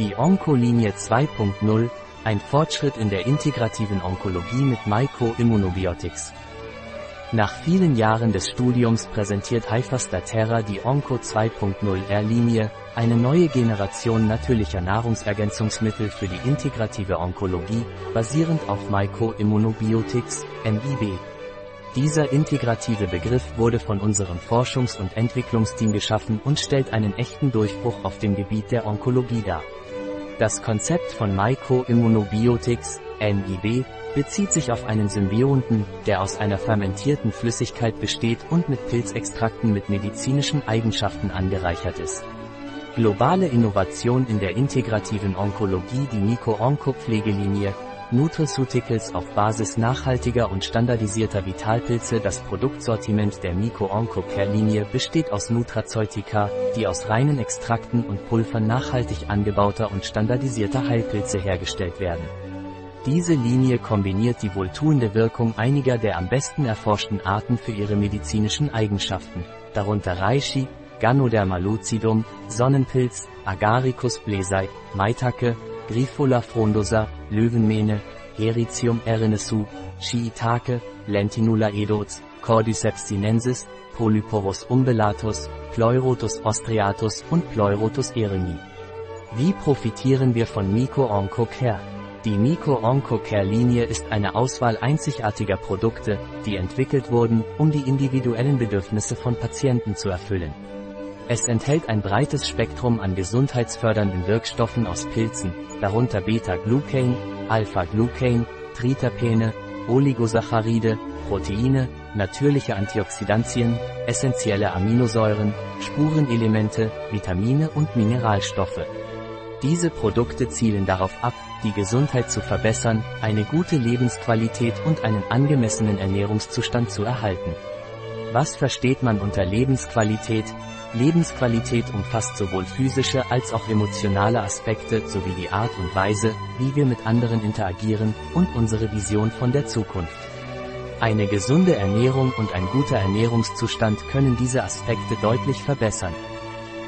Die Onkolinie 2.0, ein Fortschritt in der integrativen Onkologie mit Myco-Immunobiotics. Nach vielen Jahren des Studiums präsentiert Hyphastaterra die Onco 2.0R-Linie, eine neue Generation natürlicher Nahrungsergänzungsmittel für die integrative Onkologie, basierend auf Myco-Immunobiotics, MIB. Dieser integrative Begriff wurde von unserem Forschungs- und Entwicklungsteam geschaffen und stellt einen echten Durchbruch auf dem Gebiet der Onkologie dar. Das Konzept von Myco-Immunobiotics, MIB, bezieht sich auf einen Symbionten, der aus einer fermentierten Flüssigkeit besteht und mit Pilzextrakten mit medizinischen Eigenschaften angereichert ist. Globale Innovation in der integrativen Onkologie Die Nico-Onco-Pflegelinie, Nutraceuticals auf Basis nachhaltiger und standardisierter Vitalpilze Das Produktsortiment der Nico-Onco-Care-Linie besteht aus Nutraceutica, die aus reinen Extrakten und Pulvern nachhaltig angebauter und standardisierter Heilpilze hergestellt werden. Diese Linie kombiniert die wohltuende Wirkung einiger der am besten erforschten Arten für ihre medizinischen Eigenschaften, darunter Reishi, Ganoderma lucidum, Sonnenpilz, Agaricus blesei, Maitake, Grifola frondosa, Löwenmähne, Hericium erinesu, Shiitake, Lentinula edots, Cordyceps sinensis, Polyporus umbellatus, Pleurotus ostriatus und Pleurotus eremi. Wie profitieren wir von Miko Onco Care? Die Miko Onco Care Linie ist eine Auswahl einzigartiger Produkte, die entwickelt wurden, um die individuellen Bedürfnisse von Patienten zu erfüllen. Es enthält ein breites Spektrum an gesundheitsfördernden Wirkstoffen aus Pilzen, darunter Beta-Glucan, Alpha-Glucan, Triterpene, Oligosaccharide, Proteine, natürliche Antioxidantien, essentielle Aminosäuren, Spurenelemente, Vitamine und Mineralstoffe. Diese Produkte zielen darauf ab, die Gesundheit zu verbessern, eine gute Lebensqualität und einen angemessenen Ernährungszustand zu erhalten. Was versteht man unter Lebensqualität? Lebensqualität umfasst sowohl physische als auch emotionale Aspekte sowie die Art und Weise, wie wir mit anderen interagieren und unsere Vision von der Zukunft. Eine gesunde Ernährung und ein guter Ernährungszustand können diese Aspekte deutlich verbessern.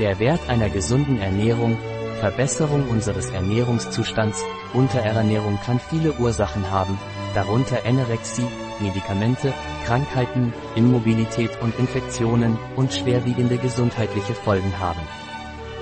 Der Wert einer gesunden Ernährung, Verbesserung unseres Ernährungszustands, Unterernährung kann viele Ursachen haben, darunter Anorexie, Medikamente, Krankheiten, Immobilität und Infektionen und schwerwiegende gesundheitliche Folgen haben.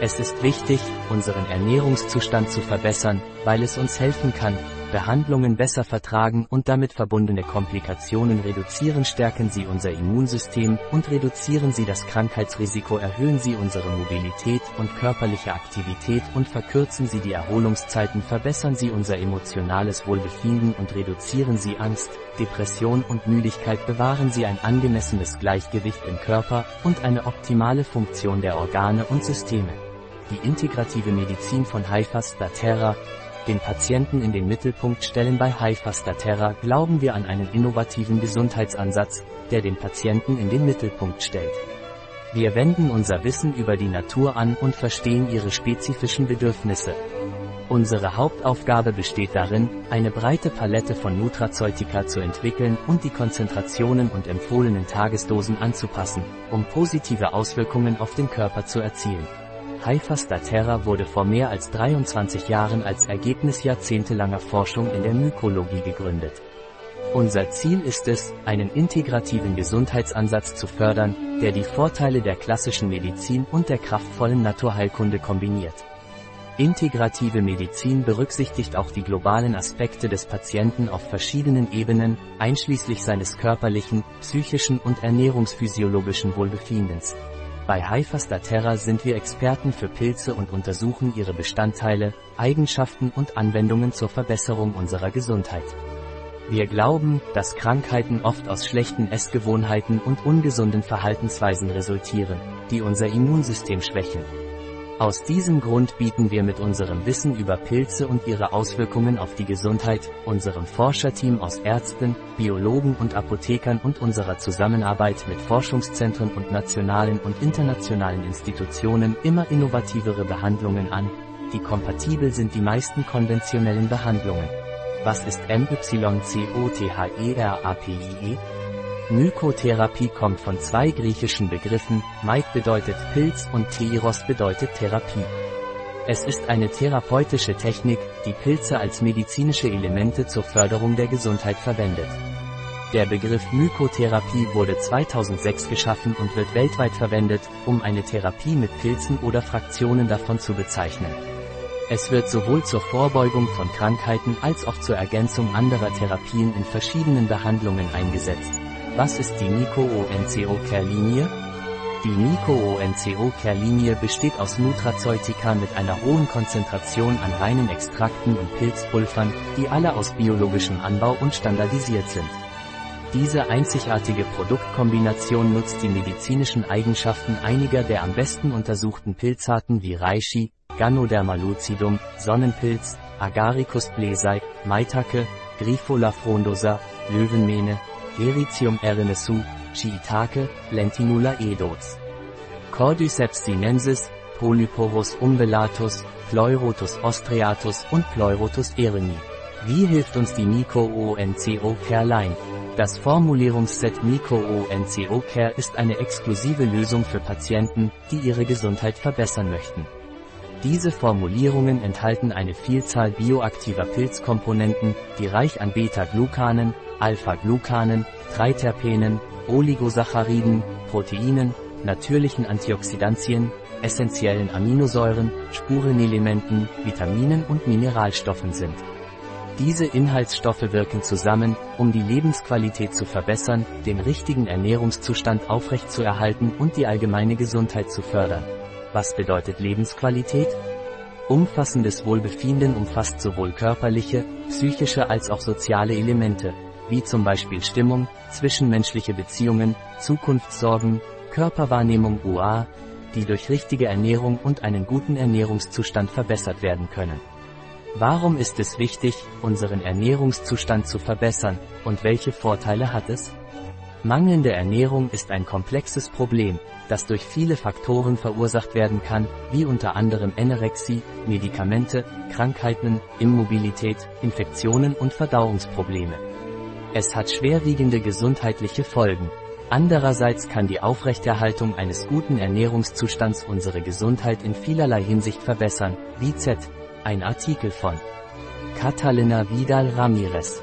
Es ist wichtig, unseren Ernährungszustand zu verbessern, weil es uns helfen kann, Behandlungen besser vertragen und damit verbundene Komplikationen reduzieren stärken sie unser Immunsystem und reduzieren sie das Krankheitsrisiko erhöhen sie unsere Mobilität und körperliche Aktivität und verkürzen sie die Erholungszeiten verbessern sie unser emotionales Wohlbefinden und reduzieren sie Angst, Depression und Müdigkeit bewahren sie ein angemessenes Gleichgewicht im Körper und eine optimale Funktion der Organe und Systeme. Die integrative Medizin von Haifas da Terra den Patienten in den Mittelpunkt stellen bei Hyphastaterra glauben wir an einen innovativen Gesundheitsansatz, der den Patienten in den Mittelpunkt stellt. Wir wenden unser Wissen über die Natur an und verstehen ihre spezifischen Bedürfnisse. Unsere Hauptaufgabe besteht darin, eine breite Palette von Nutrazeutika zu entwickeln und die Konzentrationen und empfohlenen Tagesdosen anzupassen, um positive Auswirkungen auf den Körper zu erzielen. Haifas da Terra wurde vor mehr als 23 Jahren als Ergebnis jahrzehntelanger Forschung in der Mykologie gegründet. Unser Ziel ist es, einen integrativen Gesundheitsansatz zu fördern, der die Vorteile der klassischen Medizin und der kraftvollen Naturheilkunde kombiniert. Integrative Medizin berücksichtigt auch die globalen Aspekte des Patienten auf verschiedenen Ebenen, einschließlich seines körperlichen, psychischen und ernährungsphysiologischen Wohlbefindens. Bei Haifasta Terra sind wir Experten für Pilze und untersuchen ihre Bestandteile, Eigenschaften und Anwendungen zur Verbesserung unserer Gesundheit. Wir glauben, dass Krankheiten oft aus schlechten Essgewohnheiten und ungesunden Verhaltensweisen resultieren, die unser Immunsystem schwächen. Aus diesem Grund bieten wir mit unserem Wissen über Pilze und ihre Auswirkungen auf die Gesundheit, unserem Forscherteam aus Ärzten, Biologen und Apothekern und unserer Zusammenarbeit mit Forschungszentren und nationalen und internationalen Institutionen immer innovativere Behandlungen an, die kompatibel sind die meisten konventionellen Behandlungen. Was ist MYCOTHERAPIE? Mykotherapie kommt von zwei griechischen Begriffen, Maik bedeutet Pilz und Theiros bedeutet Therapie. Es ist eine therapeutische Technik, die Pilze als medizinische Elemente zur Förderung der Gesundheit verwendet. Der Begriff Mykotherapie wurde 2006 geschaffen und wird weltweit verwendet, um eine Therapie mit Pilzen oder Fraktionen davon zu bezeichnen. Es wird sowohl zur Vorbeugung von Krankheiten als auch zur Ergänzung anderer Therapien in verschiedenen Behandlungen eingesetzt. Was ist die Nico-ONCO-Care-Linie? Die Nico-ONCO-Care-Linie besteht aus Nutraceutika mit einer hohen Konzentration an reinen Extrakten und Pilzpulvern, die alle aus biologischem Anbau und standardisiert sind. Diese einzigartige Produktkombination nutzt die medizinischen Eigenschaften einiger der am besten untersuchten Pilzarten wie Reishi, Ganoderma lucidum, Sonnenpilz, Agaricus blesei, Maitake, Grifola frondosa, Löwenmähne, Heritium erinesu, Shiitake, Lentinula edots. Cordyceps sinensis, Polyporus umbellatus, Pleurotus ostreatus und Pleurotus eremi. Wie hilft uns die Nico-ONCO Careline? Das Formulierungsset Nico-ONCO Care ist eine exklusive Lösung für Patienten, die ihre Gesundheit verbessern möchten. Diese Formulierungen enthalten eine Vielzahl bioaktiver Pilzkomponenten, die reich an Beta-Glucanen, Alpha-Glucanen, Triterpenen, Oligosacchariden, Proteinen, natürlichen Antioxidantien, essentiellen Aminosäuren, Spurenelementen, Vitaminen und Mineralstoffen sind. Diese Inhaltsstoffe wirken zusammen, um die Lebensqualität zu verbessern, den richtigen Ernährungszustand aufrechtzuerhalten und die allgemeine Gesundheit zu fördern. Was bedeutet Lebensqualität? Umfassendes Wohlbefinden umfasst sowohl körperliche, psychische als auch soziale Elemente, wie zum Beispiel Stimmung, zwischenmenschliche Beziehungen, Zukunftssorgen, Körperwahrnehmung UA, die durch richtige Ernährung und einen guten Ernährungszustand verbessert werden können. Warum ist es wichtig, unseren Ernährungszustand zu verbessern, und welche Vorteile hat es? Mangelnde Ernährung ist ein komplexes Problem, das durch viele Faktoren verursacht werden kann, wie unter anderem Anorexie, Medikamente, Krankheiten, Immobilität, Infektionen und Verdauungsprobleme. Es hat schwerwiegende gesundheitliche Folgen. Andererseits kann die Aufrechterhaltung eines guten Ernährungszustands unsere Gesundheit in vielerlei Hinsicht verbessern, wie Z. Ein Artikel von Catalina Vidal Ramirez,